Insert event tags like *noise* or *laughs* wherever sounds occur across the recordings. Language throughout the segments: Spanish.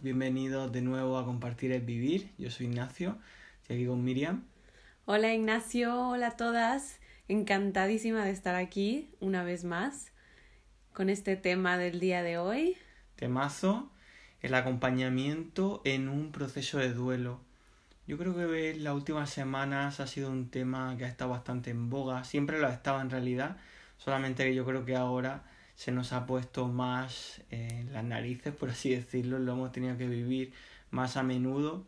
Bienvenidos de nuevo a Compartir es Vivir. Yo soy Ignacio, estoy aquí con Miriam. Hola Ignacio, hola a todas. Encantadísima de estar aquí una vez más con este tema del día de hoy. Temazo, el acompañamiento en un proceso de duelo. Yo creo que en las últimas semanas ha sido un tema que ha estado bastante en boga. Siempre lo ha estado en realidad, solamente que yo creo que ahora se nos ha puesto más en las narices, por así decirlo, lo hemos tenido que vivir más a menudo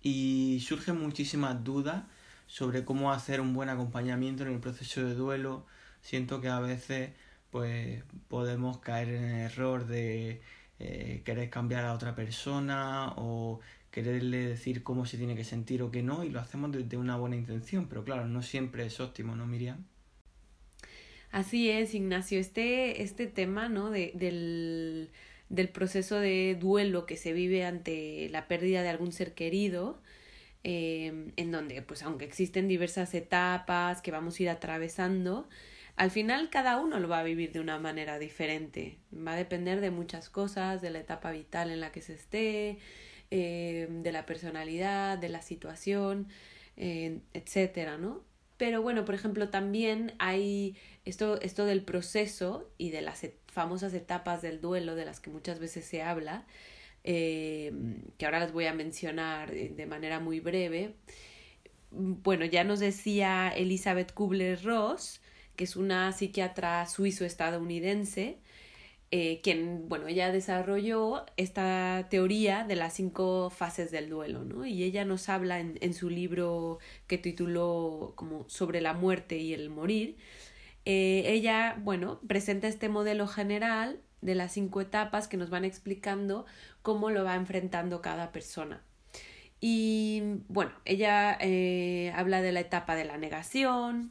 y surgen muchísimas dudas sobre cómo hacer un buen acompañamiento en el proceso de duelo. Siento que a veces pues podemos caer en el error de eh, querer cambiar a otra persona o quererle decir cómo se tiene que sentir o qué no y lo hacemos desde una buena intención, pero claro, no siempre es óptimo, ¿no, Miriam? Así es, Ignacio. Este, este tema, ¿no? De, del, del proceso de duelo que se vive ante la pérdida de algún ser querido, eh, en donde, pues, aunque existen diversas etapas que vamos a ir atravesando, al final cada uno lo va a vivir de una manera diferente. Va a depender de muchas cosas, de la etapa vital en la que se esté, eh, de la personalidad, de la situación, etcétera, ¿no? Pero bueno, por ejemplo, también hay esto, esto del proceso y de las famosas etapas del duelo de las que muchas veces se habla, eh, que ahora las voy a mencionar de manera muy breve. Bueno, ya nos decía Elizabeth Kubler-Ross, que es una psiquiatra suizo-estadounidense, eh, quien, bueno, ella desarrolló esta teoría de las cinco fases del duelo, ¿no? Y ella nos habla en, su libro que tituló como sobre la muerte y el morir. Eh, ella, bueno, presenta este modelo general de las cinco etapas que nos van explicando cómo lo va enfrentando cada persona. Y bueno, ella eh, habla de la etapa de la negación,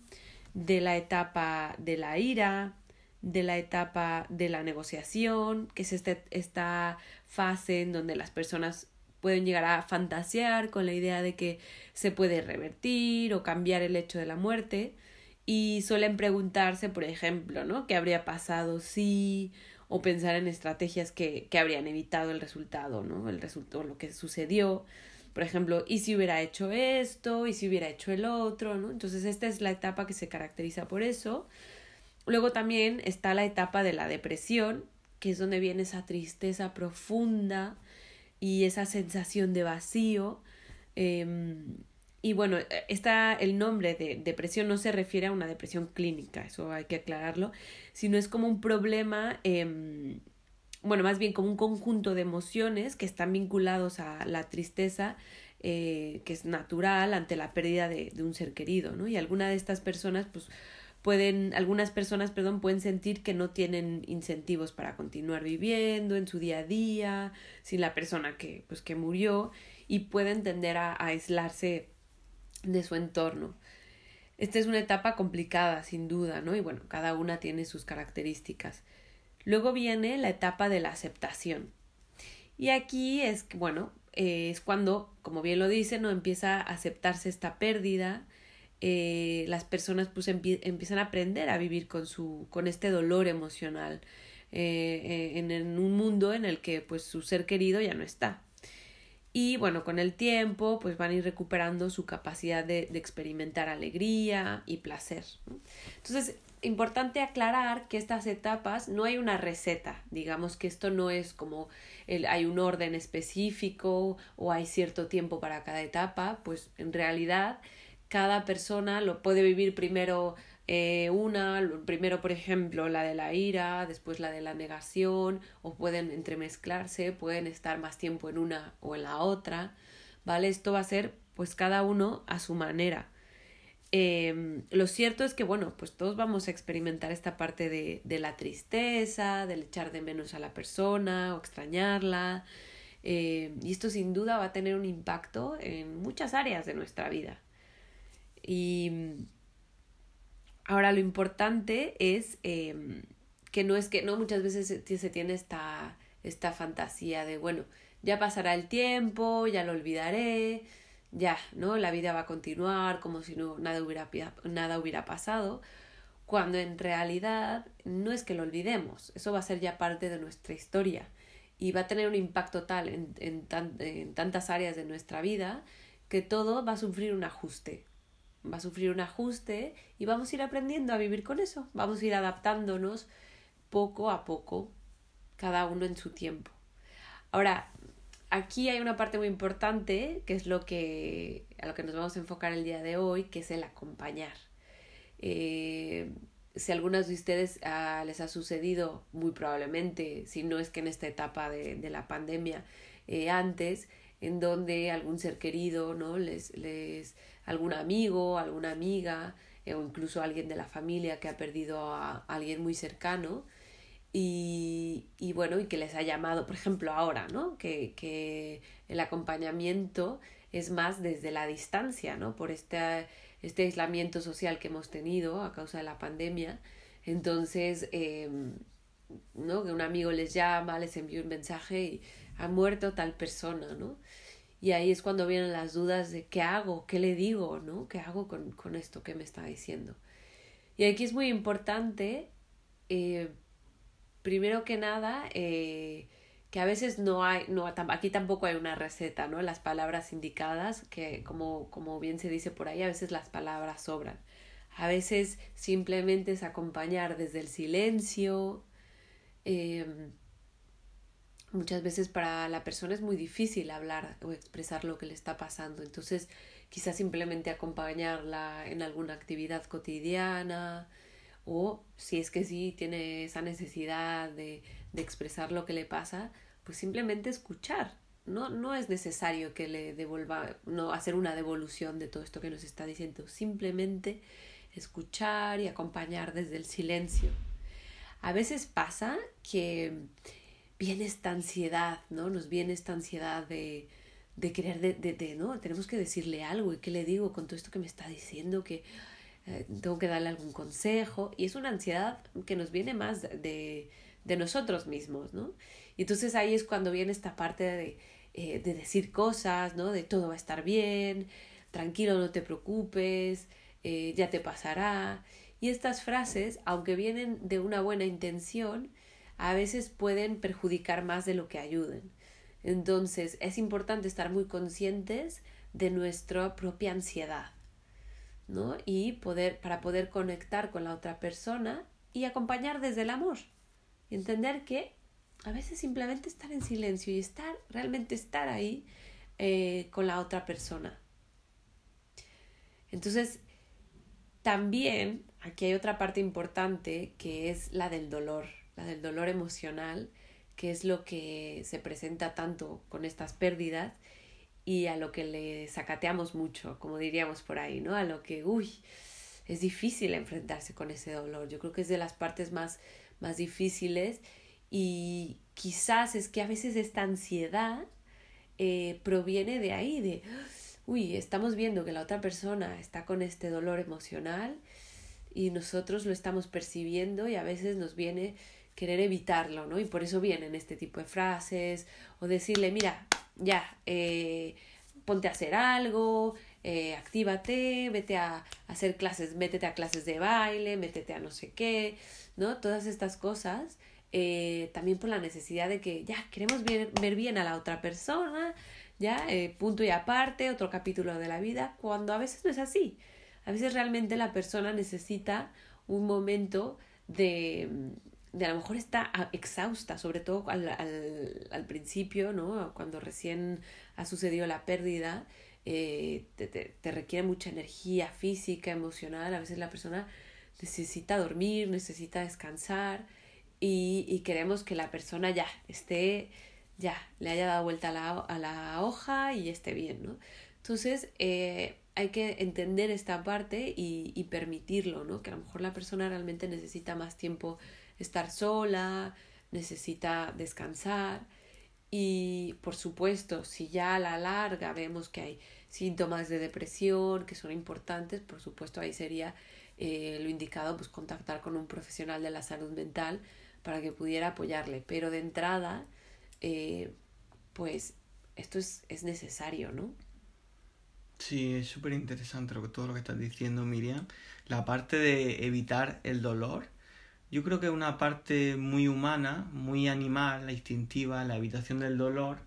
de la etapa de la ira, de la etapa de la negociación, que es este, esta fase en donde las personas pueden llegar a fantasear con la idea de que se puede revertir o cambiar el hecho de la muerte y suelen preguntarse, por ejemplo, ¿no? ¿Qué habría pasado si o pensar en estrategias que, que habrían evitado el resultado, ¿no? El resultado, lo que sucedió. Por ejemplo, ¿y si hubiera hecho esto? ¿Y si hubiera hecho el otro? ¿no? Entonces, esta es la etapa que se caracteriza por eso. Luego también está la etapa de la depresión, que es donde viene esa tristeza profunda y esa sensación de vacío. Em, y bueno, está el nombre de depresión no se refiere a una depresión clínica, eso hay que aclararlo, sino es como un problema, eh, bueno, más bien como un conjunto de emociones que están vinculados a la tristeza, eh, que es natural ante la pérdida de, de un ser querido, ¿no? Y alguna de estas personas, pues, pueden, algunas personas, perdón, pueden sentir que no tienen incentivos para continuar viviendo en su día a día, sin la persona que, pues, que murió, y pueden tender a, aislarse de su entorno. Esta es una etapa complicada, sin duda, ¿no? Y bueno, cada una tiene sus características. Luego viene la etapa de la aceptación. Y aquí es, bueno, eh, es cuando, como bien lo dice, ¿no? Empieza a aceptarse esta pérdida, eh, las personas pues empiezan a aprender a vivir con su con este dolor emocional eh, en, en, un mundo en el que pues su ser querido ya no está. Y bueno con el tiempo pues van a ir recuperando su capacidad de, de experimentar alegría y placer entonces importante aclarar que estas etapas no hay una receta digamos que esto no es como el, hay un orden específico o hay cierto tiempo para cada etapa pues en realidad cada persona lo puede vivir primero eh, una, primero por ejemplo la de la ira, después la de la negación, o pueden entremezclarse, pueden estar más tiempo en una o en la otra, ¿vale? Esto va a ser pues cada uno a su manera. Eh, lo cierto es que, bueno, pues todos vamos a experimentar esta parte de, de la tristeza, del echar de menos a la persona o extrañarla. Eh, y esto sin duda va a tener un impacto en muchas áreas de nuestra vida. Y ahora lo importante es eh, que no es que, no muchas veces se, se tiene esta, esta fantasía de, bueno, ya pasará el tiempo, ya lo olvidaré, ya, ¿no? La vida va a continuar como si no, nada, hubiera, nada hubiera pasado, cuando en realidad no es que lo olvidemos, eso va a ser ya parte de nuestra historia y va a tener un impacto tal en, en, en tantas áreas de nuestra vida que todo va a sufrir un ajuste. Va a sufrir un ajuste y vamos a ir aprendiendo a vivir con eso. Vamos a ir adaptándonos poco a poco, cada uno en su tiempo. Ahora, aquí hay una parte muy importante, que es lo que, a lo que nos vamos a enfocar el día de hoy, que es el acompañar. Eh, si a algunas de ustedes ah, les ha sucedido, muy probablemente, si no es que en esta etapa de, de la pandemia, eh, antes, en donde algún ser querido, ¿no? Les, les, algún amigo, alguna amiga, eh, o incluso alguien de la familia que ha perdido a, alguien muy cercano, y, bueno, y que les ha llamado, por ejemplo, ahora, ¿no? Que, que el acompañamiento es más desde la distancia, ¿no? Por este, este aislamiento social que hemos tenido a causa de la pandemia. Entonces, eh, ¿no? Que un amigo les llama, les envía un mensaje y ha muerto tal persona, ¿no? Y ahí es cuando vienen las dudas de qué hago, qué le digo, ¿no? ¿Qué hago con, con esto que me está diciendo? Y aquí es muy importante eh, primero que nada, eh, que a veces no hay, no, aquí tampoco hay una receta, ¿no? Las palabras indicadas, que como, como bien se dice por ahí, a veces las palabras sobran. A veces simplemente es acompañar desde el silencio. Eh, muchas veces para la persona es muy difícil hablar o expresar lo que le está pasando. Entonces, quizás simplemente acompañarla en alguna actividad cotidiana, o si es que sí tiene esa necesidad de, de expresar lo que le pasa, pues simplemente escuchar. No, no es necesario que le devuelva, no hacer una devolución de todo esto que nos está diciendo, simplemente escuchar y acompañar desde el silencio. A veces pasa que viene esta ansiedad, ¿no? Nos viene esta ansiedad de, de querer, de, de, ¿no? Tenemos que decirle algo y qué le digo con todo esto que me está diciendo, que, eh, tengo que darle algún consejo y es una ansiedad que nos viene más de, de nosotros mismos, ¿no? Y entonces ahí es cuando viene esta parte de, eh, de decir cosas, ¿no? De todo va a estar bien, tranquilo, no te preocupes, eh, ya te pasará. Y estas frases, aunque vienen de una buena intención, a veces pueden perjudicar más de lo que ayuden. Entonces es importante estar muy conscientes de nuestra propia ansiedad. ¿no? Y poder, para poder conectar con la otra persona y acompañar desde el amor. Y entender que a veces simplemente estar en silencio y estar, realmente estar ahí eh, con la otra persona. Entonces, también aquí hay otra parte importante que es la del dolor, la del dolor emocional, que es lo que se presenta tanto con estas pérdidas y a lo que le sacateamos mucho, como diríamos por ahí, ¿no? A lo que, uy, es difícil enfrentarse con ese dolor. Yo creo que es de las partes más, más difíciles y quizás es que a veces esta ansiedad eh, proviene de ahí, de, uy, estamos viendo que la otra persona está con este dolor emocional y nosotros lo estamos percibiendo y a veces nos viene querer evitarlo, ¿no? Y por eso vienen este tipo de frases o decirle, mira, ya, eh, ponte a hacer algo, eh, actívate, vete a hacer clases, métete a clases de baile, métete a no sé qué, ¿no? Todas estas cosas, eh, también por la necesidad de que ya queremos ver, bien a la otra persona, ya, eh, punto y aparte, otro capítulo de la vida, cuando a veces no es así. A veces realmente la persona necesita un momento de, de a lo mejor está exhausta, sobre todo al, al, al principio, ¿no? Cuando recién ha sucedido la pérdida, eh, te, te, te, requiere mucha energía física, emocional, a veces la persona necesita dormir, necesita descansar y, y queremos que la persona ya esté, ya, le haya dado vuelta a la, a la hoja y esté bien, ¿no? Entonces, eh, hay que entender esta parte y, y permitirlo, ¿no? Que a lo mejor la persona realmente necesita más tiempo estar sola, necesita descansar y por supuesto si ya a la larga vemos que hay síntomas de depresión que son importantes, por supuesto ahí sería eh, lo indicado pues contactar con un profesional de la salud mental para que pudiera apoyarle, pero de entrada eh, pues esto es, es necesario, ¿no? Sí, es súper interesante todo lo que estás diciendo, Miriam. La parte de evitar el dolor Yo creo que es una parte muy humana, muy animal, la instintiva, la evitación del dolor,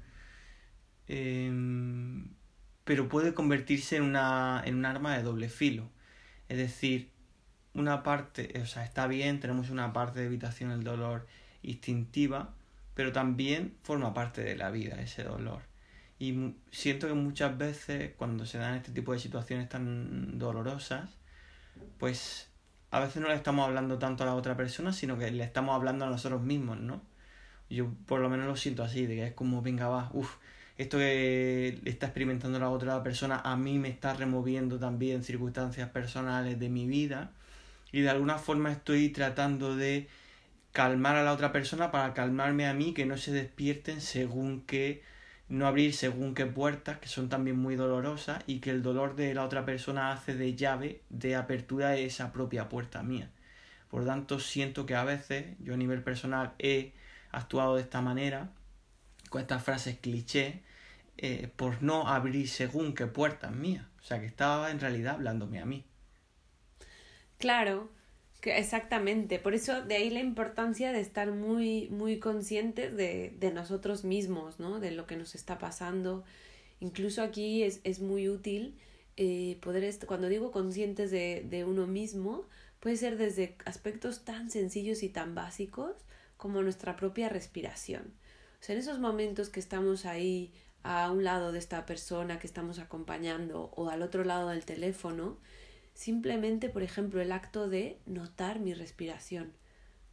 em, pero puede convertirse en, una, en un arma de doble filo. Es decir, una parte, o sea, está bien, tenemos una parte de evitación del dolor instintiva, pero también forma parte de la vida ese dolor. Y siento que muchas veces cuando se dan este tipo de situaciones tan dolorosas, pues a veces no le estamos hablando tanto a la otra persona, sino que le estamos hablando a nosotros mismos, ¿no? Yo por lo menos lo siento así, de que es como, venga, va, uff, esto que está experimentando la otra persona a mí me está removiendo también circunstancias personales de mi vida y de alguna forma estoy tratando de calmar a la otra persona para calmarme a mí, que no se despierten según que no abrir según qué puertas, que son también muy dolorosas, y que el dolor de la otra persona hace de llave de apertura de esa propia puerta mía. Por tanto, siento que a veces yo a nivel personal he actuado de esta manera, con estas frases cliché, eh, por no abrir según qué puertas mías. O sea, que estaba en realidad hablándome a mí. Claro, Exactamente, por eso de ahí la importancia de estar muy, muy conscientes de, de nosotros mismos, ¿no? De lo que nos está pasando. Incluso aquí es, es muy útil eh, poder, cuando digo conscientes de, de uno mismo, puede ser desde aspectos tan sencillos y tan básicos como nuestra propia respiración. O sea, en esos momentos que estamos ahí a un lado de esta persona que estamos acompañando o al otro lado del teléfono, Simplemente, por ejemplo, el acto de notar mi respiración.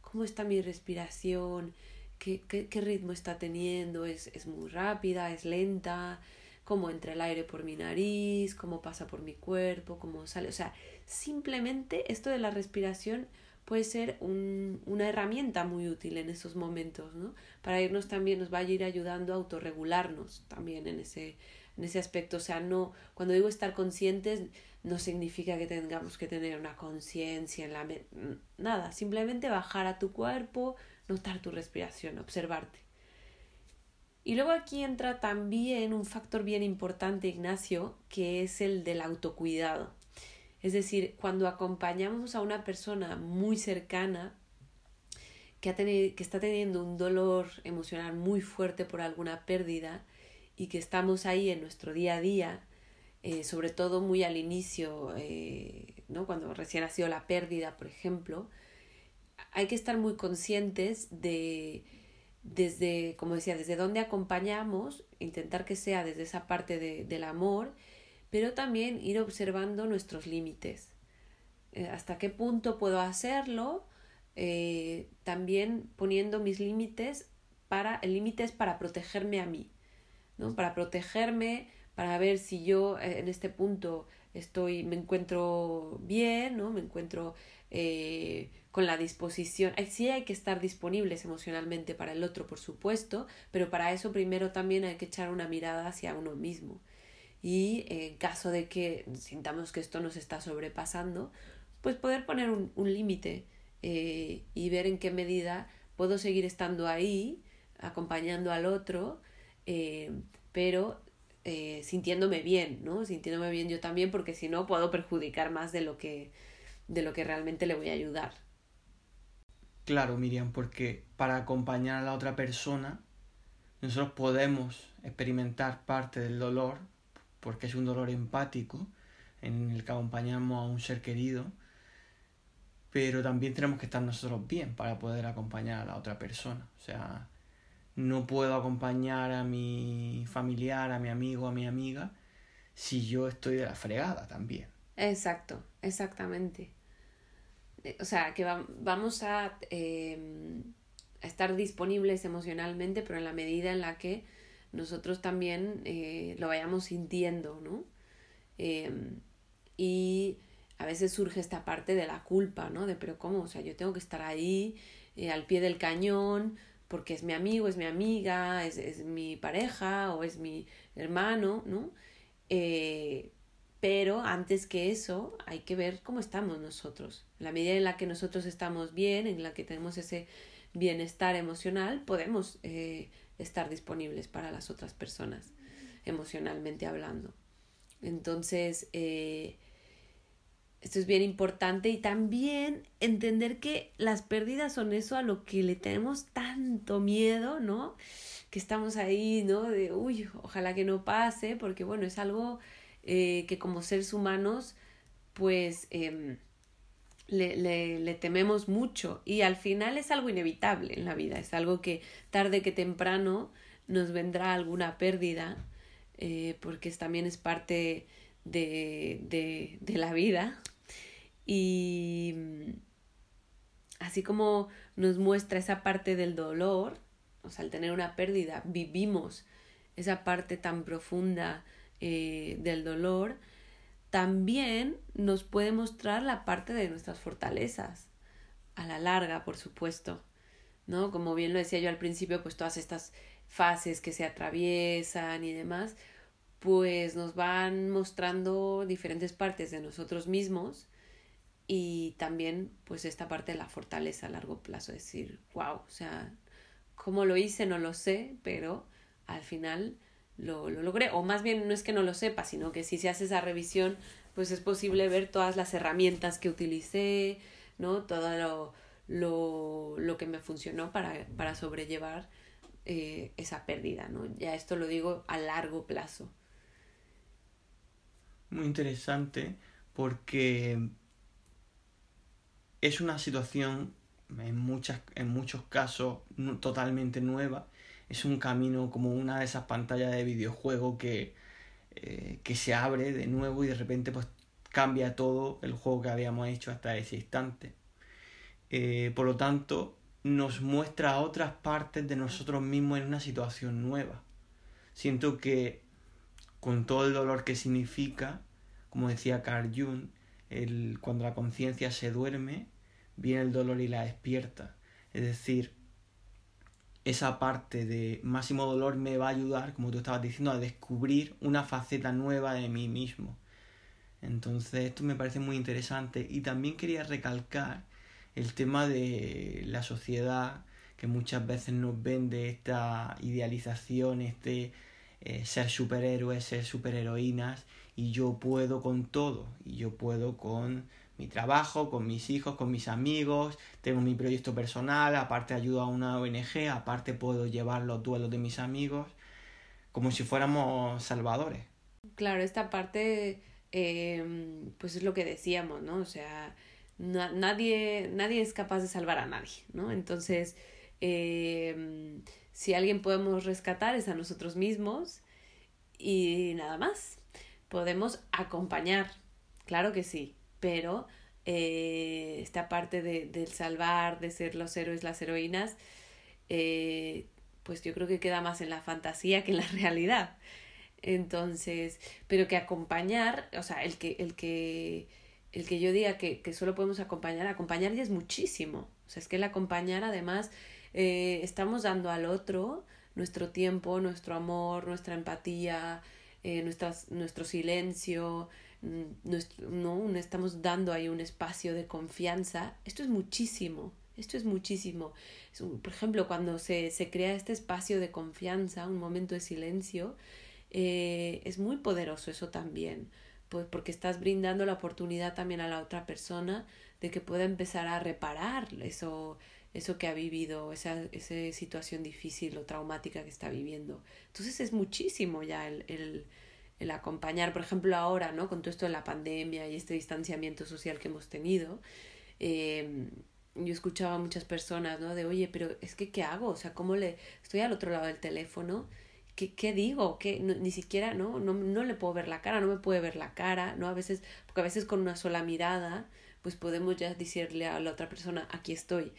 ¿Cómo está mi respiración? ¿Qué, qué, ritmo está teniendo? ¿Es, ¿Es muy rápida? ¿Es lenta? ¿Cómo entra el aire por mi nariz? ¿Cómo pasa por mi cuerpo? ¿Cómo sale? O sea, simplemente esto de la respiración puede ser un, una herramienta muy útil en esos momentos, ¿no? Para irnos también, nos va a ir ayudando a autorregularnos también en ese, en ese aspecto. O sea, no, cuando digo estar conscientes, no significa que tengamos que tener una conciencia en la nada, simplemente bajar a tu cuerpo, notar tu respiración, observarte. Y luego aquí entra también un factor bien importante, Ignacio, que es el del autocuidado. Es decir, cuando acompañamos a una persona muy cercana que, ha que está teniendo un dolor emocional muy fuerte por alguna pérdida y que estamos ahí en nuestro día a día, eh, sobre todo muy al inicio, eh, ¿no? cuando recién ha sido la pérdida, por ejemplo, hay que estar muy conscientes de, desde, como decía, desde dónde acompañamos, intentar que sea desde esa parte de, del amor, pero también ir observando nuestros límites. Eh, hasta qué punto puedo hacerlo, también poniendo mis límites para, el para protegerme a mí, ¿no? Para protegerme, para ver si yo eh, en este punto estoy, me encuentro bien, ¿no? Me encuentro eh, con la disposición. Sí hay que estar disponibles emocionalmente para el otro, por supuesto, pero para eso primero también hay que echar una mirada hacia uno mismo. Y en caso de que sintamos que esto nos está sobrepasando, pues poder poner un, límite eh, y ver en qué medida puedo seguir estando ahí, acompañando al otro, pero eh, sintiéndome bien, ¿no? Sintiéndome bien yo también, porque si no puedo perjudicar más de lo que, de lo que realmente le voy a ayudar. Claro, Miriam, porque para acompañar a la otra persona, nosotros podemos experimentar parte del dolor, porque es un dolor empático, en el que acompañamos a un ser querido, pero también tenemos que estar nosotros bien para poder acompañar a la otra persona. O sea, no puedo acompañar a mi familiar, a mi amigo, a mi amiga, si yo estoy de la fregada también. Exacto, exactamente. Eh, o sea, que vamos a, em, a, estar disponibles emocionalmente, pero en la medida en la que nosotros también eh, lo vayamos sintiendo, ¿no? Em, y a veces surge esta parte de la culpa, ¿no? De, pero ¿cómo? O sea, yo tengo que estar ahí, eh, al pie del cañón, porque es mi amigo, es mi amiga, es, es mi pareja o es mi hermano, ¿no? Eh, pero antes que eso hay que ver cómo estamos nosotros. En la medida en la que nosotros estamos bien, en la que tenemos ese bienestar emocional, podemos eh, estar disponibles para las otras personas, emocionalmente hablando. Entonces, eh, Esto es bien importante y también entender que las pérdidas son eso a lo que le tenemos tanto miedo, ¿no? Que estamos ahí, ¿no? De, uy, ojalá que no pase, porque bueno, es algo eh, que como seres humanos, pues em, le, le, le tememos mucho y al final es algo inevitable en la vida, es algo que tarde que temprano nos vendrá alguna pérdida, eh, porque también es parte de, de, de la vida, y mm, así como nos muestra esa parte del dolor, o sea, al tener una pérdida, vivimos esa parte tan profunda eh, del dolor, también nos puede mostrar la parte de nuestras fortalezas, a la larga, por supuesto, ¿no? Como bien lo decía yo al principio, pues todas estas fases que se atraviesan y demás, pues nos van mostrando diferentes partes de nosotros mismos y también pues esta parte de la fortaleza a largo plazo, decir, wow, o sea, cómo lo hice no lo sé, pero al final lo, lo logré, o más bien no es que no lo sepa, sino que si se hace esa revisión, pues es posible ver todas las herramientas que utilicé, ¿no? Todo lo, lo, lo que me funcionó para, para sobrellevar eh, esa pérdida, ¿no? Ya esto lo digo a largo plazo. Muy interesante porque es una situación en, muchas, en muchos casos totalmente nueva. Es un camino como una de esas pantallas de videojuego que, eh, que se abre de nuevo y de repente pues cambia todo el juego que habíamos hecho hasta ese instante. Eh, por lo tanto, nos muestra otras partes de nosotros mismos en una situación nueva. Siento que con todo el dolor que significa, como decía Carl Jung, el, cuando la conciencia se duerme, viene el dolor y la despierta. Es decir, esa parte de máximo dolor me va a ayudar, como tú estabas diciendo, a descubrir una faceta nueva de mí mismo. Entonces, esto me parece muy interesante. Y también quería recalcar el tema de la sociedad que muchas veces nos vende esta idealización, este eh, ser superhéroes, ser superheroínas, y yo puedo con todo, y yo puedo con mi trabajo, con mis hijos, con mis amigos, tengo mi proyecto personal, aparte ayudo a una ONG, aparte puedo llevar los duelos de mis amigos, como si fuéramos salvadores. Claro, esta parte, eh, pues es lo que decíamos, ¿no? O sea, nadie, nadie es capaz de salvar a nadie, ¿no? Entonces, eh, si alguien podemos rescatar es a nosotros mismos y nada más. Podemos acompañar, claro que sí, pero eh, esta parte de, del salvar, de ser los héroes, las heroínas, eh, pues yo creo que queda más en la fantasía que en la *laughs* realidad. Entonces, pero que acompañar, o sea, el que, el que, el que yo diga que, que solo podemos acompañar, acompañar ya es muchísimo. O sea, es que el acompañar además eh, estamos dando al otro nuestro tiempo, nuestro amor, nuestra empatía, nuestras, nuestro silencio, nuestro, no, estamos dando ahí un espacio de confianza. Esto es muchísimo, esto es muchísimo. por ejemplo, cuando se, se, crea este espacio de confianza, un momento de silencio, eh, es muy poderoso eso también, pues porque estás brindando la oportunidad también a la otra persona de que pueda empezar a reparar eso, eso que ha vivido, esa, esa situación difícil o traumática que está viviendo. Entonces es muchísimo ya el, el el acompañar, por ejemplo, ahora, ¿no? Con todo esto de la pandemia y este distanciamiento social que hemos tenido, eh, yo escuchaba a muchas personas, ¿no? De, oye, pero es que, ¿qué hago? O sea, ¿cómo le... Estoy al otro lado del teléfono, ¿qué, qué digo? ¿Qué? ni siquiera, ¿no? ¿no? No le puedo ver la cara, no me puede ver la cara, ¿no? A veces, porque a veces con una sola mirada, pues podemos ya decirle a la otra persona, aquí estoy.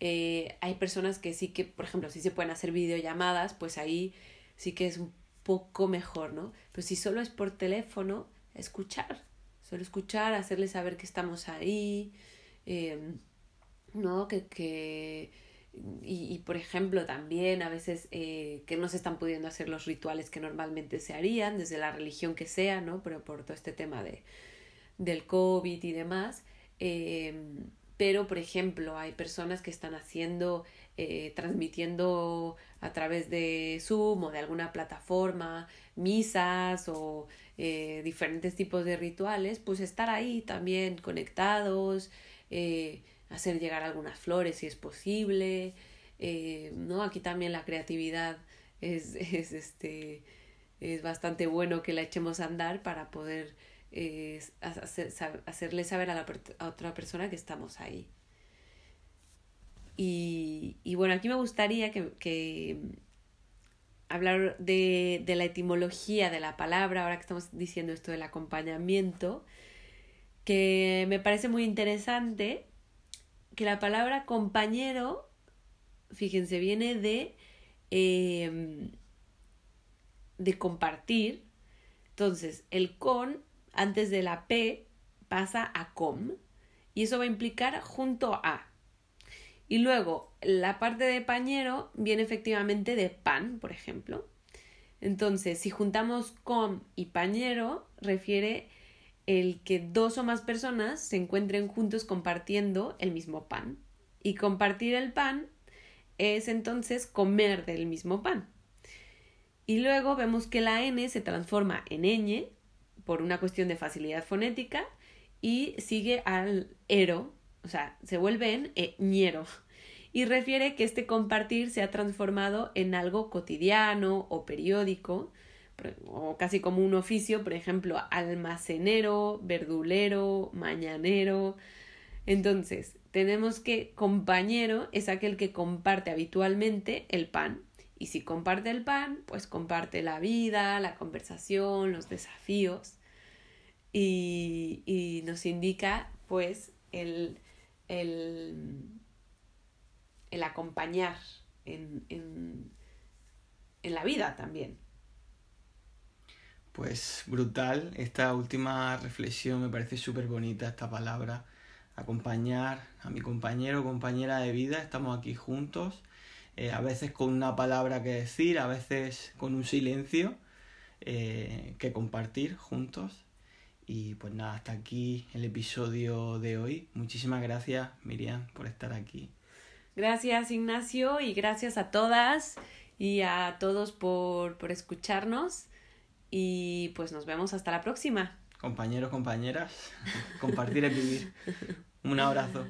Eh, hay personas que sí que, por ejemplo, si se pueden hacer videollamadas, pues ahí sí que es un poco mejor, ¿no? Pero si solo es por teléfono, escuchar, solo escuchar, hacerle saber que estamos ahí, em, ¿no? Que, que y, y, por ejemplo también a veces eh, que no se están pudiendo hacer los rituales que normalmente se harían desde la religión que sea, ¿no? Pero por todo este tema de, del COVID y demás, eh, pero por ejemplo hay personas que están haciendo, eh, transmitiendo a través de Zoom o de alguna plataforma, misas o eh, diferentes tipos de rituales, pues estar ahí también conectados, eh, hacer llegar algunas flores si es posible, ¿no? Aquí también la creatividad es, *laughs* es, este, es bastante bueno que la echemos a andar para poder eh, hacer, hacerle saber a, la, a otra persona que estamos ahí. Y, y bueno, aquí me gustaría que, que hablar de, de, la etimología de la palabra, ahora que estamos diciendo esto del acompañamiento, que me parece muy interesante que la palabra compañero, fíjense, viene de, eh, de compartir. Entonces, el con, antes de la P, pasa a com, y eso va a implicar junto a. Y luego, la parte de pañero viene efectivamente de pan, por ejemplo. Entonces, si juntamos com y pañero, refiere el que dos o más personas se encuentren juntos compartiendo el mismo pan. Y compartir el pan es entonces comer del mismo pan. Y luego vemos que la N se transforma en ñ por una cuestión de facilidad fonética y sigue al ero, o sea, se vuelve en ñero. Y refiere que este compartir se ha transformado en algo cotidiano o periódico, o casi como un oficio, por ejemplo, almacenero, verdulero, mañanero. Entonces, tenemos que compañero es aquel que comparte habitualmente el pan. Y si comparte el pan, pues comparte la vida, la conversación, los desafíos. Y, y nos indica, pues, el, el, el acompañar en, en, en la vida también. Pues brutal, esta última reflexión me parece súper bonita esta palabra. Acompañar a mi compañero o compañera de vida, estamos aquí juntos, eh, a veces con una palabra que decir, a veces con un silencio eh, que compartir juntos. Y pues nada, hasta aquí el episodio de hoy. Muchísimas gracias Miriam por estar aquí. Gracias Ignacio y gracias a todas y a todos por, por escucharnos. Y pues nos vemos hasta la próxima. Compañeros, compañeras, *laughs* compartir es vivir. Un abrazo.